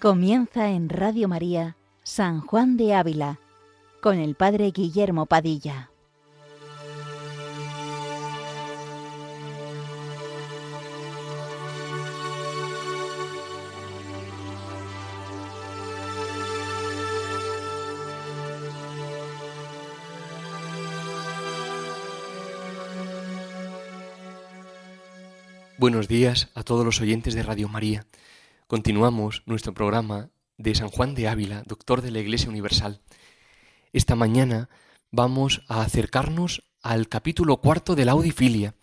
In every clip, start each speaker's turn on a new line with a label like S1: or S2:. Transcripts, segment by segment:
S1: Comienza en Radio María San Juan de Ávila con el Padre Guillermo Padilla.
S2: Buenos días a todos los oyentes de Radio María. Continuamos nuestro programa de San Juan de Ávila, doctor de la Iglesia Universal. Esta mañana vamos a acercarnos al capítulo cuarto de la Audifilia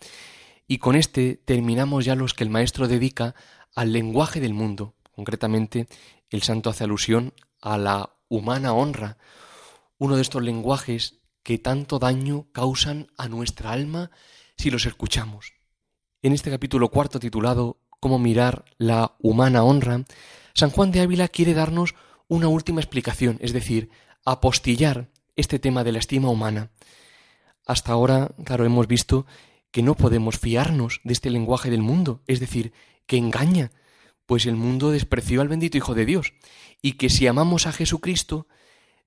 S2: y con este terminamos ya los que el maestro dedica al lenguaje del mundo. Concretamente, el santo hace alusión a la humana honra, uno de estos lenguajes que tanto daño causan a nuestra alma si los escuchamos. En este capítulo cuarto titulado Cómo mirar la humana honra, San Juan de Ávila quiere darnos una última explicación, es decir, apostillar este tema de la estima humana. Hasta ahora, claro, hemos visto que no podemos fiarnos de este lenguaje del mundo, es decir, que engaña, pues el mundo despreció al bendito Hijo de Dios, y que si amamos a Jesucristo,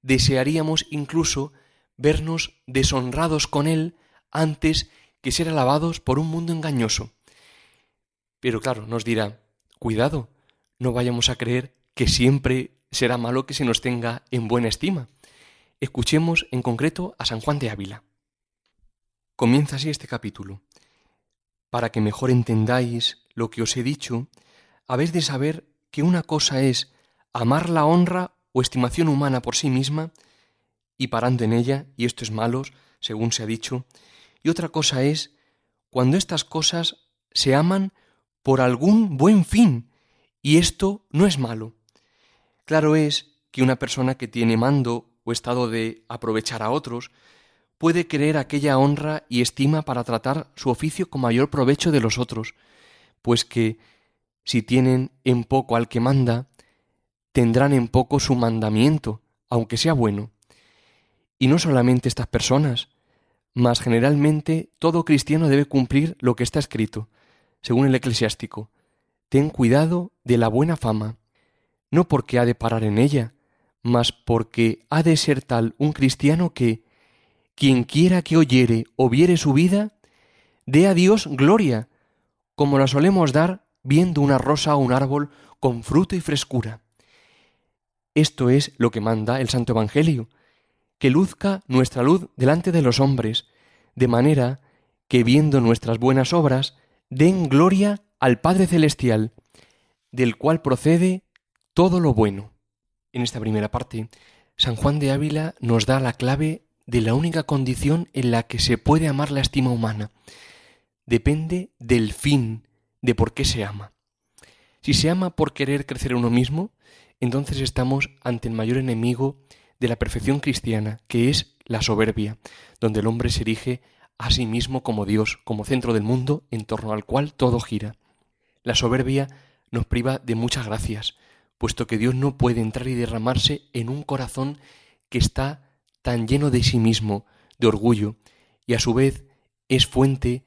S2: desearíamos incluso vernos deshonrados con Él antes que ser alabados por un mundo engañoso. Pero claro, nos dirá, cuidado, no vayamos a creer que siempre será malo que se nos tenga en buena estima. Escuchemos en concreto a San Juan de Ávila. Comienza así este capítulo. Para que mejor entendáis lo que os he dicho, habéis de saber que una cosa es amar la honra o estimación humana por sí misma, y parando en ella, y esto es malo, según se ha dicho, y otra cosa es cuando estas cosas se aman por algún buen fin, y esto no es malo. Claro es que una persona que tiene mando o estado de aprovechar a otros, puede querer aquella honra y estima para tratar su oficio con mayor provecho de los otros, pues que, si tienen en poco al que manda, tendrán en poco su mandamiento, aunque sea bueno. Y no solamente estas personas, mas generalmente todo cristiano debe cumplir lo que está escrito, según el eclesiástico. Ten cuidado de la buena fama, no porque ha de parar en ella, mas porque ha de ser tal un cristiano que, quien quiera que oyere o viere su vida, dé a Dios gloria, como la solemos dar viendo una rosa o un árbol con fruto y frescura. Esto es lo que manda el Santo Evangelio, que luzca nuestra luz delante de los hombres, de manera que viendo nuestras buenas obras, den gloria al Padre Celestial, del cual procede todo lo bueno. En esta primera parte, San Juan de Ávila nos da la clave de la única condición en la que se puede amar la estima humana. Depende del fin, de por qué se ama. Si se ama por querer crecer uno mismo, entonces estamos ante el mayor enemigo de la perfección cristiana, que es la soberbia, donde el hombre se erige a sí mismo como Dios, como centro del mundo en torno al cual todo gira. La soberbia nos priva de muchas gracias, puesto que Dios no puede entrar y derramarse en un corazón que está tan lleno de sí mismo, de orgullo, y a su vez es fuente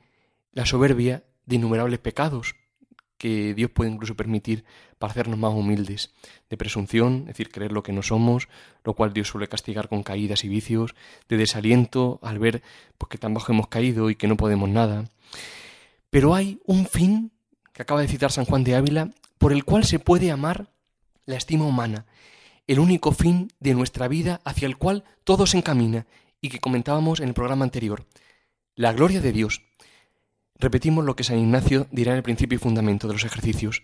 S2: la soberbia de innumerables pecados, que Dios puede incluso permitir para hacernos más humildes, de presunción, es decir, creer lo que no somos, lo cual Dios suele castigar con caídas y vicios, de desaliento al ver pues, que tan bajo hemos caído y que no podemos nada. Pero hay un fin, que acaba de citar San Juan de Ávila, por el cual se puede amar la estima humana, el único fin de nuestra vida hacia el cual todo se encamina y que comentábamos en el programa anterior, la gloria de Dios. Repetimos lo que San Ignacio dirá en el principio y fundamento de los ejercicios,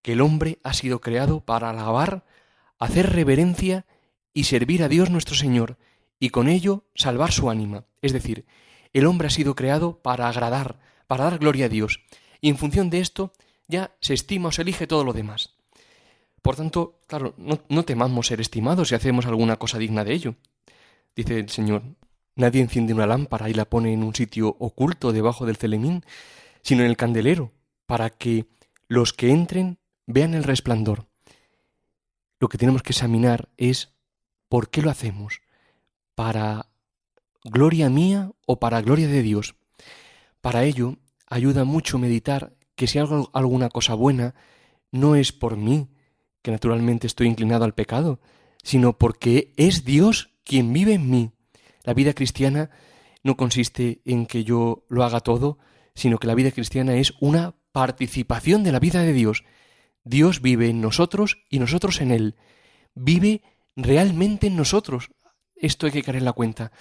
S2: que el hombre ha sido creado para alabar, hacer reverencia y servir a Dios nuestro Señor, y con ello salvar su ánima. Es decir, el hombre ha sido creado para agradar, para dar gloria a Dios, y en función de esto ya se estima o se elige todo lo demás. Por tanto, claro, no, no temamos ser estimados si hacemos alguna cosa digna de ello. Dice el Señor, Nadie enciende una lámpara y la pone en un sitio oculto debajo del celemín, sino en el candelero, para que los que entren vean el resplandor. Lo que tenemos que examinar es por qué lo hacemos, para gloria mía o para gloria de Dios. Para ello ayuda mucho meditar que si hago alguna cosa buena, no es por mí, porque naturalmente estoy inclinado al pecado, sino porque es Dios quien vive en mí. La vida cristiana no consiste en que yo lo haga todo, sino que la vida cristiana es una participación de la vida de Dios. Dios vive en nosotros y nosotros en Él. Vive realmente en nosotros. Esto hay que caer en la cuenta.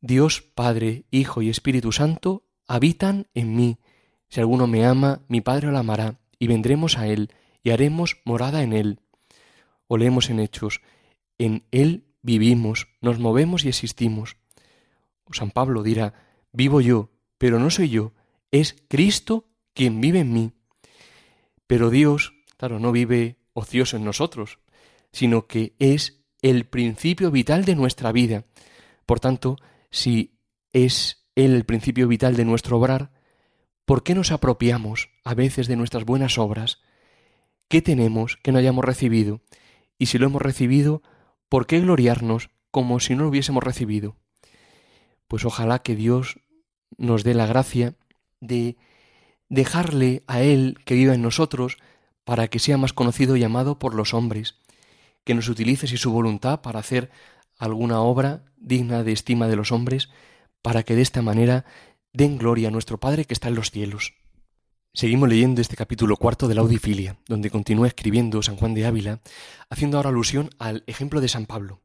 S2: Dios, Padre, Hijo y Espíritu Santo habitan en mí. Si alguno me ama, mi Padre lo amará, y vendremos a Él, y haremos morada en Él. O leemos en Hechos, en Él vivimos, nos movemos y existimos. San Pablo dirá, vivo yo, pero no soy yo, es Cristo quien vive en mí. Pero Dios, claro, no vive ocioso en nosotros, sino que es el principio vital de nuestra vida. Por tanto, si es Él el principio vital de nuestro obrar, ¿por qué nos apropiamos a veces de nuestras buenas obras? ¿Qué tenemos que no hayamos recibido? Y si lo hemos recibido, ¿por qué gloriarnos como si no lo hubiésemos recibido? Pues ojalá que Dios nos dé la gracia de dejarle a Él que viva en nosotros para que sea más conocido y amado por los hombres, que nos utilice si su voluntad para hacer alguna obra digna de estima de los hombres, para que de esta manera den gloria a nuestro Padre que está en los cielos. Seguimos leyendo este capítulo cuarto de la Audifilia, donde continúa escribiendo San Juan de Ávila, haciendo ahora alusión al ejemplo de San Pablo.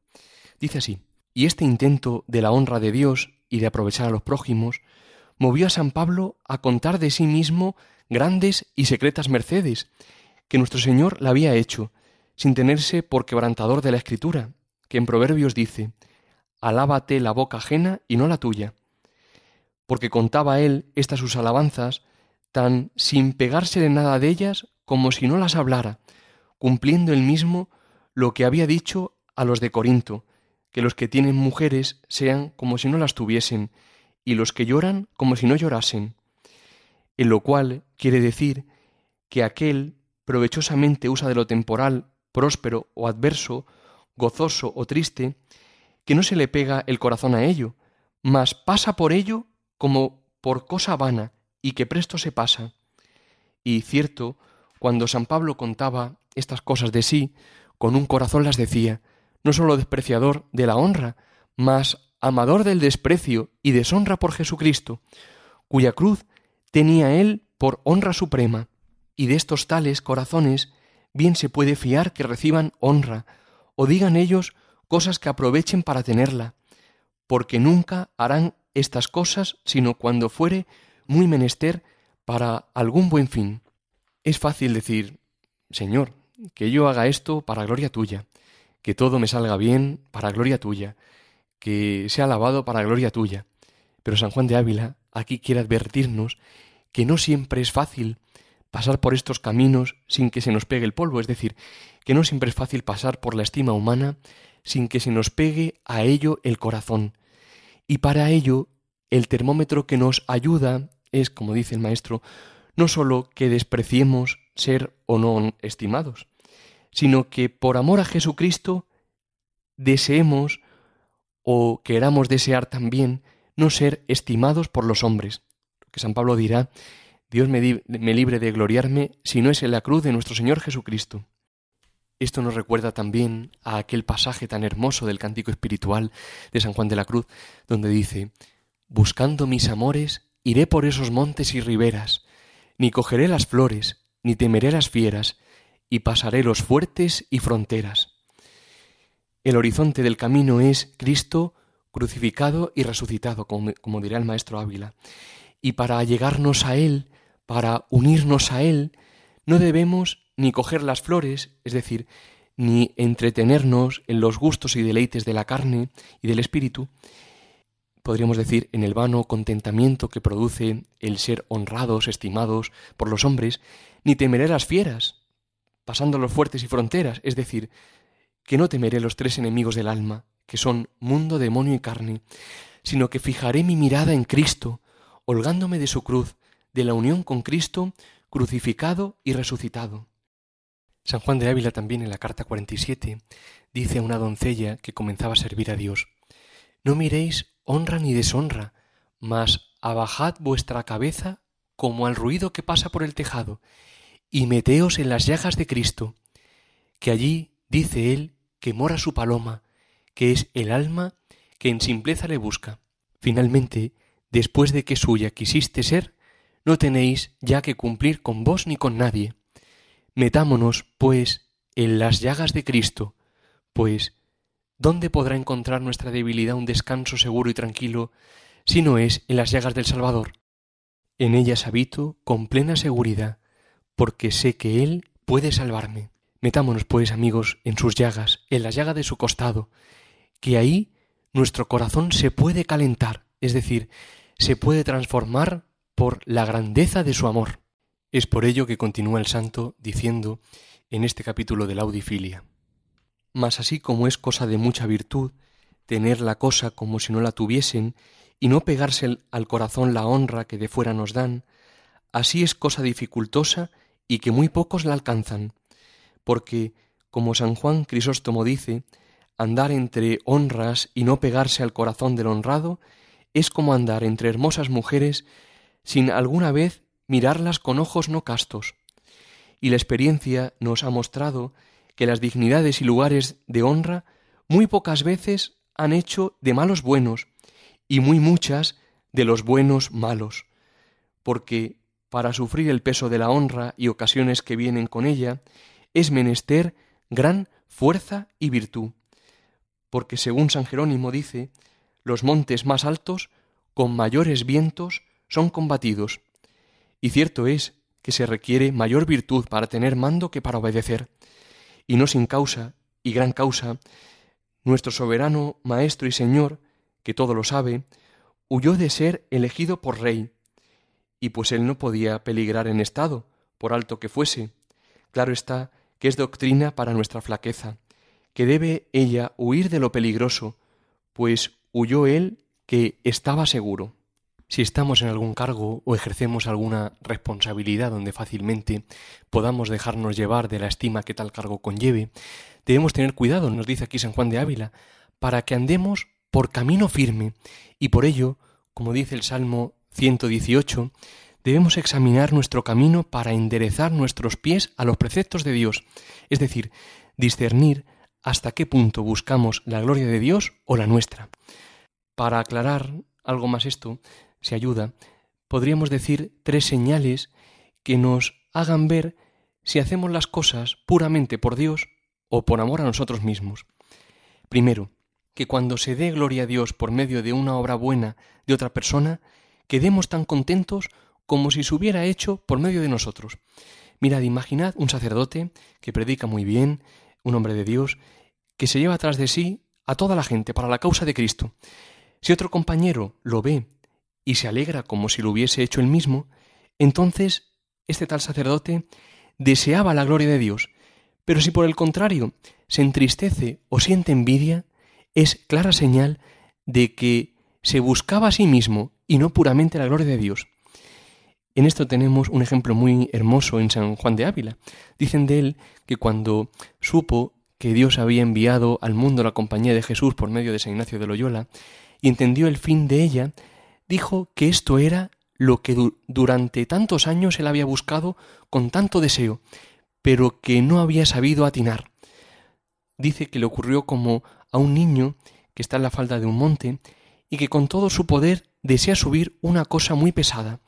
S2: Dice así, y este intento de la honra de Dios y de aprovechar a los prójimos movió a San Pablo a contar de sí mismo grandes y secretas mercedes que nuestro Señor le había hecho, sin tenerse por quebrantador de la Escritura, que en Proverbios dice, Alábate la boca ajena y no la tuya. Porque contaba él estas sus alabanzas tan sin pegarse de nada de ellas como si no las hablara, cumpliendo él mismo lo que había dicho a los de Corinto, que los que tienen mujeres sean como si no las tuviesen, y los que lloran como si no llorasen. En lo cual quiere decir que aquel provechosamente usa de lo temporal, próspero o adverso, gozoso o triste, que no se le pega el corazón a ello, mas pasa por ello como por cosa vana, y que presto se pasa. Y cierto, cuando San Pablo contaba estas cosas de sí, con un corazón las decía, no sólo despreciador de la honra, mas amador del desprecio y deshonra por Jesucristo, cuya cruz tenía él por honra suprema, y de estos tales corazones bien se puede fiar que reciban honra, o digan ellos cosas que aprovechen para tenerla, porque nunca harán estas cosas sino cuando fuere muy menester para algún buen fin. Es fácil decir, Señor, que yo haga esto para gloria tuya, que todo me salga bien para gloria tuya, que sea alabado para gloria tuya. Pero San Juan de Ávila aquí quiere advertirnos que no siempre es fácil pasar por estos caminos sin que se nos pegue el polvo, es decir, que no siempre es fácil pasar por la estima humana sin que se nos pegue a ello el corazón. Y para ello, el termómetro que nos ayuda es, como dice el maestro, no sólo que despreciemos ser o no estimados, sino que por amor a Jesucristo deseemos o queramos desear también no ser estimados por los hombres. Que San Pablo dirá, Dios me, me, libre de gloriarme si no es en la cruz de nuestro Señor Jesucristo. Esto nos recuerda también a aquel pasaje tan hermoso del cántico espiritual de San Juan de la Cruz, donde dice, Buscando mis amores, Iré por esos montes y riberas, ni cogeré las flores, ni temeré las fieras, y pasaré los fuertes y fronteras. El horizonte del camino es Cristo crucificado y resucitado, como, como dirá el maestro Ávila. Y para llegarnos a Él, para unirnos a Él, no debemos ni coger las flores, es decir, ni entretenernos en los gustos y deleites de la carne y del espíritu, podríamos decir, en el vano contentamiento que produce el ser honrados, estimados por los hombres, ni temeré las fieras, pasando los fuertes y fronteras, es decir, que no temeré los tres enemigos del alma, que son mundo, demonio y carne, sino que fijaré mi mirada en Cristo, holgándome de su cruz, de la unión con Cristo, crucificado y resucitado. San Juan de Ávila también en la carta 47 dice a una doncella que comenzaba a servir a Dios, No miréis honra ni deshonra, mas abajad vuestra cabeza como al ruido que pasa por el tejado, y meteos en las llagas de Cristo. que allí dice él que mora su paloma, que es el alma que en simpleza le busca. Finalmente, después de que suya quisiste ser, no tenéis ya que cumplir con vos ni con nadie. Metámonos, pues, en las llagas de Cristo, pues, ¿dónde podrá encontrar nuestra debilidad un descanso seguro y tranquilo si no es en las llagas del Salvador? En ellas habito con plena seguridad, porque sé que Él puede salvarme. Metámonos, pues, amigos, en sus llagas, en la llaga de su costado, que ahí nuestro corazón se puede calentar, es decir, se puede transformar por la grandeza de su amor. Es por ello que continúa el santo diciendo en este capítulo de la audifilia. Mas así como es cosa de mucha virtud tener la cosa como si no la tuviesen y no pegarse al corazón la honra que de fuera nos dan, así es cosa dificultosa y que muy pocos la alcanzan, porque, como San Juan Crisóstomo dice, andar entre honras y no pegarse al corazón del honrado es como andar entre hermosas mujeres sin alguna vez mirarlas con ojos no castos. Y la experiencia nos ha mostrado que las dignidades y lugares de honra muy pocas veces han hecho de malos buenos y muy muchas de los buenos malos, porque para sufrir el peso de la honra y ocasiones que vienen con ella, es menester gran fuerza y virtud, porque según San Jerónimo dice, los montes más altos, con mayores vientos, son combatidos. Y cierto es que se requiere mayor virtud para tener mando que para obedecer. Y no sin causa, y gran causa, nuestro soberano Maestro y Señor, que todo lo sabe, huyó de ser elegido por rey. Y pues él no podía peligrar en estado, por alto que fuese. Claro está que es doctrina para nuestra flaqueza, que debe ella huir de lo peligroso, pues huyó él que estaba seguro. Si estamos en algún cargo o ejercemos alguna responsabilidad donde fácilmente podamos dejarnos llevar de la estima que tal cargo conlleve, debemos tener cuidado, nos dice aquí San Juan de Ávila, para que andemos por camino firme y por ello, como dice el Salmo 118, debemos examinar nuestro camino para enderezar nuestros pies a los preceptos de Dios, es decir, discernir hasta qué punto buscamos la gloria de Dios o la nuestra. Para aclarar algo más esto, se ayuda, podríamos decir tres señales que nos hagan ver si hacemos las cosas puramente por Dios o por amor a nosotros mismos. Primero, que cuando se dé gloria a Dios por medio de una obra buena de otra persona, quedemos tan contentos como si se hubiera hecho por medio de nosotros. Mirad, imaginad un sacerdote que predica muy bien, un hombre de Dios, que se lleva atrás de sí a toda la gente para la causa de Cristo. Si otro compañero lo ve y se alegra como si lo hubiese hecho él mismo, entonces este tal sacerdote deseaba la gloria de Dios. Pero si por el contrario se entristece o siente envidia, es clara señal de que se buscaba a sí mismo y no puramente la gloria de Dios. En esto tenemos un ejemplo muy hermoso en San Juan de Ávila. Dicen de él que cuando supo que Dios había enviado al mundo la compañía de Jesús por medio de San Ignacio de Loyola y entendió el fin de ella, dijo que esto era lo que durante tantos años él había buscado con tanto deseo, pero que no había sabido atinar. Dice que le ocurrió como a un niño que está en la falda de un monte y que con todo su poder desea subir una cosa muy pesada,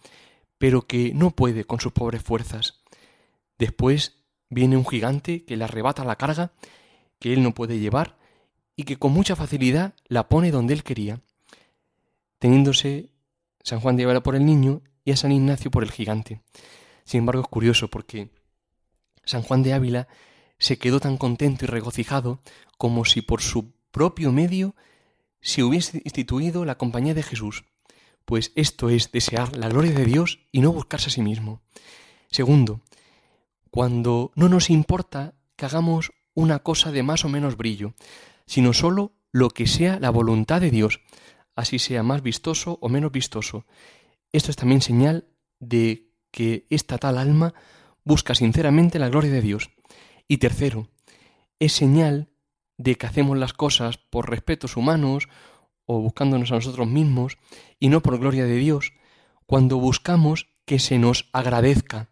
S2: pero que no puede con sus pobres fuerzas. Después viene un gigante que le arrebata la carga que él no puede llevar y que con mucha facilidad la pone donde él quería, teniéndose San Juan de Ávila por el niño y a San Ignacio por el gigante. Sin embargo, es curioso porque San Juan de Ávila se quedó tan contento y regocijado como si por su propio medio se hubiese instituido la compañía de Jesús, pues esto es desear la gloria de Dios y no buscarse a sí mismo. Segundo, cuando no nos importa que hagamos una cosa de más o menos brillo, sino sólo lo que sea la voluntad de Dios, así sea más vistoso o menos vistoso. Esto es también señal de que esta tal alma busca sinceramente la gloria de Dios. Y tercero, es señal de que hacemos las cosas por respetos humanos o buscándonos a nosotros mismos y no por gloria de Dios, cuando buscamos que se nos agradezca,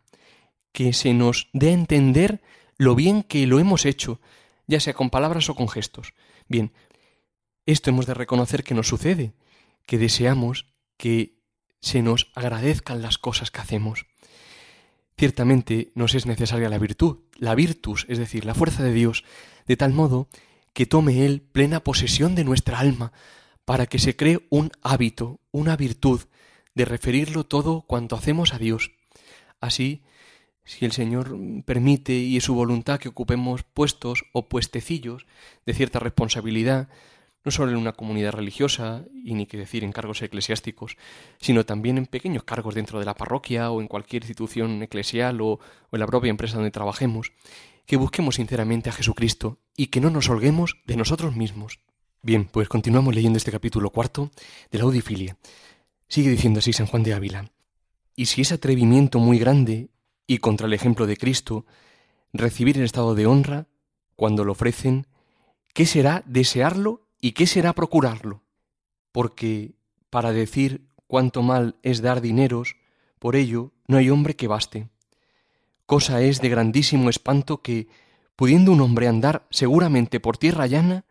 S2: que se nos dé a entender lo bien que lo hemos hecho, ya sea con palabras o con gestos. Bien, esto hemos de reconocer que nos sucede, que deseamos que se nos agradezcan las cosas que hacemos. Ciertamente nos es necesaria la virtud, la virtus, es decir, la fuerza de Dios, de tal modo que tome Él plena posesión de nuestra alma, para que se cree un hábito, una virtud, de referirlo todo cuanto hacemos a Dios. Así, si el Señor permite y es su voluntad que ocupemos puestos o puestecillos de cierta responsabilidad, no solo en una comunidad religiosa, y ni que decir en cargos eclesiásticos, sino también en pequeños cargos dentro de la parroquia o en cualquier institución eclesial o, en la propia empresa donde trabajemos, que busquemos sinceramente a Jesucristo y que no nos holguemos de nosotros mismos. Bien, pues continuamos leyendo este capítulo cuarto de la Audifilia. Sigue diciendo así San Juan de Ávila. Y si es atrevimiento muy grande y contra el ejemplo de Cristo, recibir el estado de honra, cuando lo ofrecen, ¿qué será desearlo y qué será procurarlo? Porque para decir cuánto mal es dar dineros, por ello no hay hombre que baste. Cosa es de grandísimo espanto que, pudiendo un hombre andar seguramente por tierra llana,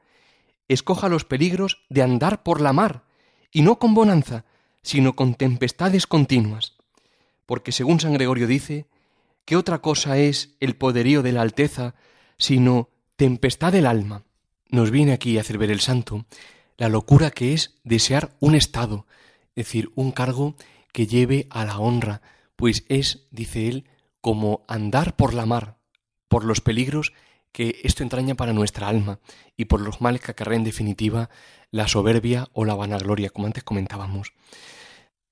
S2: escoja los peligros de andar por la mar, y no con bonanza, sino con tempestades continuas. Porque según San Gregorio dice, ¿qué otra cosa es el poderío de la Alteza sino tempestad del alma? Nos viene aquí a hacer ver el santo la locura que es desear un estado, es decir, un cargo que lleve a la honra, pues es, dice él, como andar por la mar, por los peligros que esto entraña para nuestra alma y por los males que acarrea en definitiva la soberbia o la vanagloria, como antes comentábamos.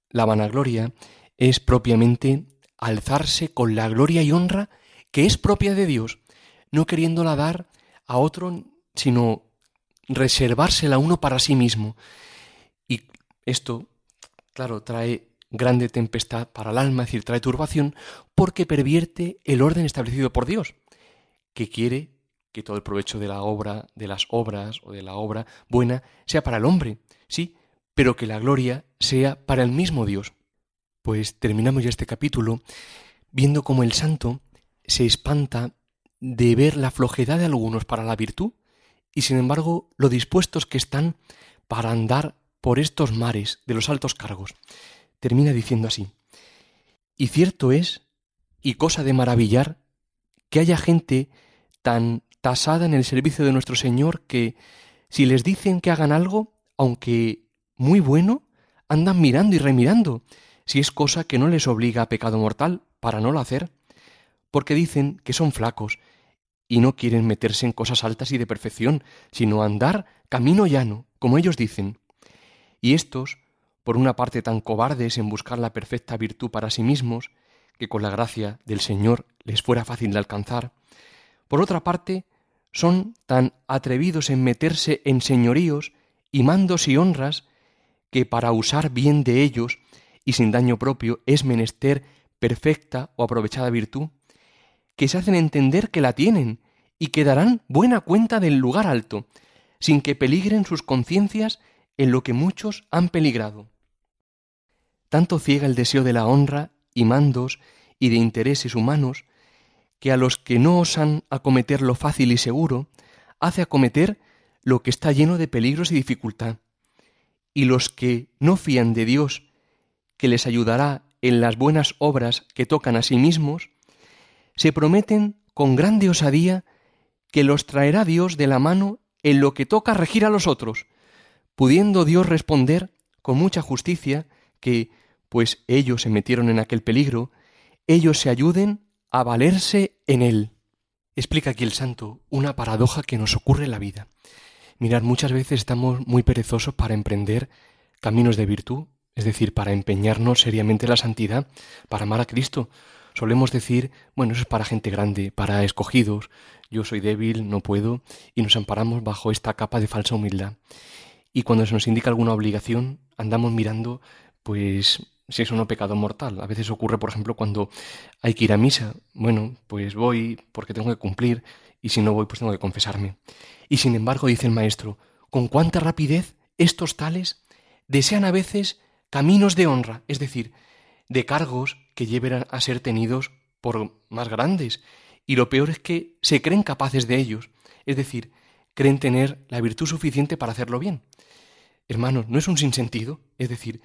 S2: La vanagloria es propiamente alzarse con la gloria y honra que es propia de Dios, no queriéndola dar a otro, sino reservársela uno para sí mismo. Y esto, claro, trae grande tempestad para el alma, es decir, trae turbación, porque pervierte el orden establecido por Dios, que quiere que todo el provecho de la obra, de las obras o de la obra buena sea para el hombre, sí, pero que la gloria sea para el mismo Dios. Pues terminamos ya este capítulo viendo cómo el santo se espanta de ver la flojedad de algunos para la virtud y sin embargo lo dispuestos que están para andar por estos mares de los altos cargos. Termina diciendo así, y cierto es, y cosa de maravillar, que haya gente tan tasada en el servicio de nuestro Señor que, si les dicen que hagan algo, aunque muy bueno, andan mirando y remirando, si es cosa que no les obliga a pecado mortal para no lo hacer, porque dicen que son flacos y no quieren meterse en cosas altas y de perfección, sino andar camino llano, como ellos dicen. Y estos, por una parte tan cobardes en buscar la perfecta virtud para sí mismos, que con la gracia del Señor les fuera fácil de alcanzar, por otra parte, son tan atrevidos en meterse en señoríos y mandos y honras que para usar bien de ellos y sin daño propio es menester perfecta o aprovechada virtud, que se hacen entender que la tienen y que darán buena cuenta del lugar alto, sin que peligren sus conciencias en lo que muchos han peligrado. Tanto ciega el deseo de la honra y mandos y de intereses humanos, que a los que no osan acometer lo fácil y seguro, hace acometer lo que está lleno de peligros y dificultad. Y los que no fían de Dios, que les ayudará en las buenas obras que tocan a sí mismos, se prometen con grande osadía que los traerá Dios de la mano en lo que toca regir a los otros, pudiendo Dios responder con mucha justicia que, pues ellos se metieron en aquel peligro, ellos se ayuden a valerse en él. Explica aquí el santo una paradoja que nos ocurre en la vida. Mirad, muchas veces estamos muy perezosos para emprender caminos de virtud, es decir, para empeñarnos seriamente en la santidad, para amar a Cristo. Solemos decir, bueno, eso es para gente grande, para escogidos, yo soy débil, no puedo, y nos amparamos bajo esta capa de falsa humildad. Y cuando se nos indica alguna obligación, andamos mirando, pues, si es o no pecado mortal. A veces ocurre, por ejemplo, cuando hay que ir a misa. Bueno, pues voy porque tengo que cumplir, y si no voy, pues tengo que confesarme. Y sin embargo, dice el maestro, con cuánta rapidez estos tales desean a veces caminos de honra, es decir, de cargos que lleven a ser tenidos por más grandes, y lo peor es que se creen capaces de ellos, es decir, creen tener la virtud suficiente para hacerlo bien. Hermanos, ¿no es un sinsentido? Es decir,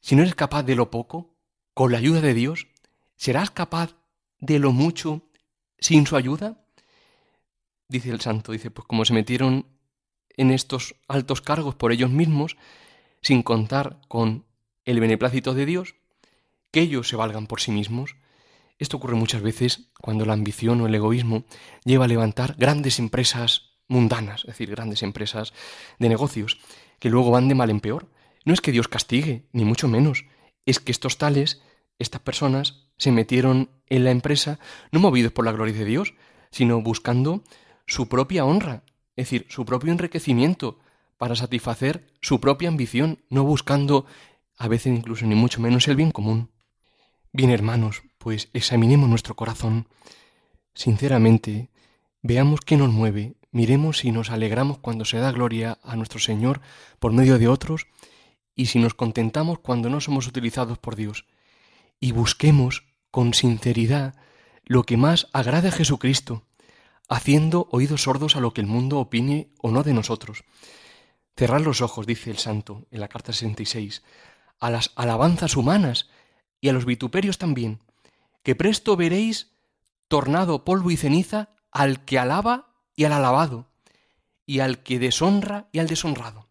S2: si no eres capaz de lo poco, con la ayuda de Dios, ¿serás capaz de lo mucho sin su ayuda? Dice el santo, dice, pues como se metieron en estos altos cargos por ellos mismos, sin contar con el beneplácito de Dios, que ellos se valgan por sí mismos. Esto ocurre muchas veces cuando la ambición o el egoísmo lleva a levantar grandes empresas mundanas, es decir, grandes empresas de negocios, que luego van de mal en peor. No es que Dios castigue, ni mucho menos, es que estos tales, estas personas, se metieron en la empresa no movidos por la gloria de Dios, sino buscando su propia honra, es decir, su propio enriquecimiento, para satisfacer su propia ambición, no buscando a veces incluso ni mucho menos el bien común. Bien, hermanos, pues examinemos nuestro corazón. Sinceramente, veamos qué nos mueve, miremos si nos alegramos cuando se da gloria a nuestro Señor por medio de otros y si nos contentamos cuando no somos utilizados por Dios. Y busquemos con sinceridad lo que más agrade a Jesucristo, haciendo oídos sordos a lo que el mundo opine o no de nosotros. Cerrad los ojos, dice el santo en la carta 66, a las alabanzas humanas y a los vituperios también, que presto veréis tornado polvo y ceniza al que alaba y al alabado, y al que deshonra y al deshonrado.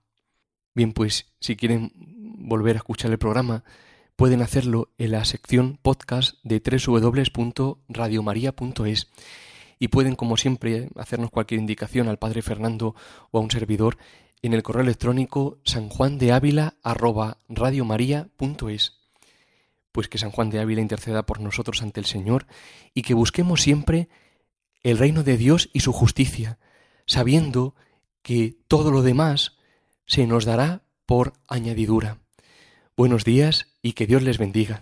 S2: Bien, pues si quieren volver a escuchar el programa, pueden hacerlo en la sección podcast de www.radiomaria.es y pueden, como siempre, hacernos cualquier indicación al Padre Fernando o a un servidor en el correo electrónico sanjuandeávila@radiomaria.es. Pues que San Juan de Ávila interceda por nosotros ante el Señor y que busquemos siempre el reino de Dios y su justicia, sabiendo que todo lo demás se nos dará por añadidura. Buenos días y que Dios les bendiga.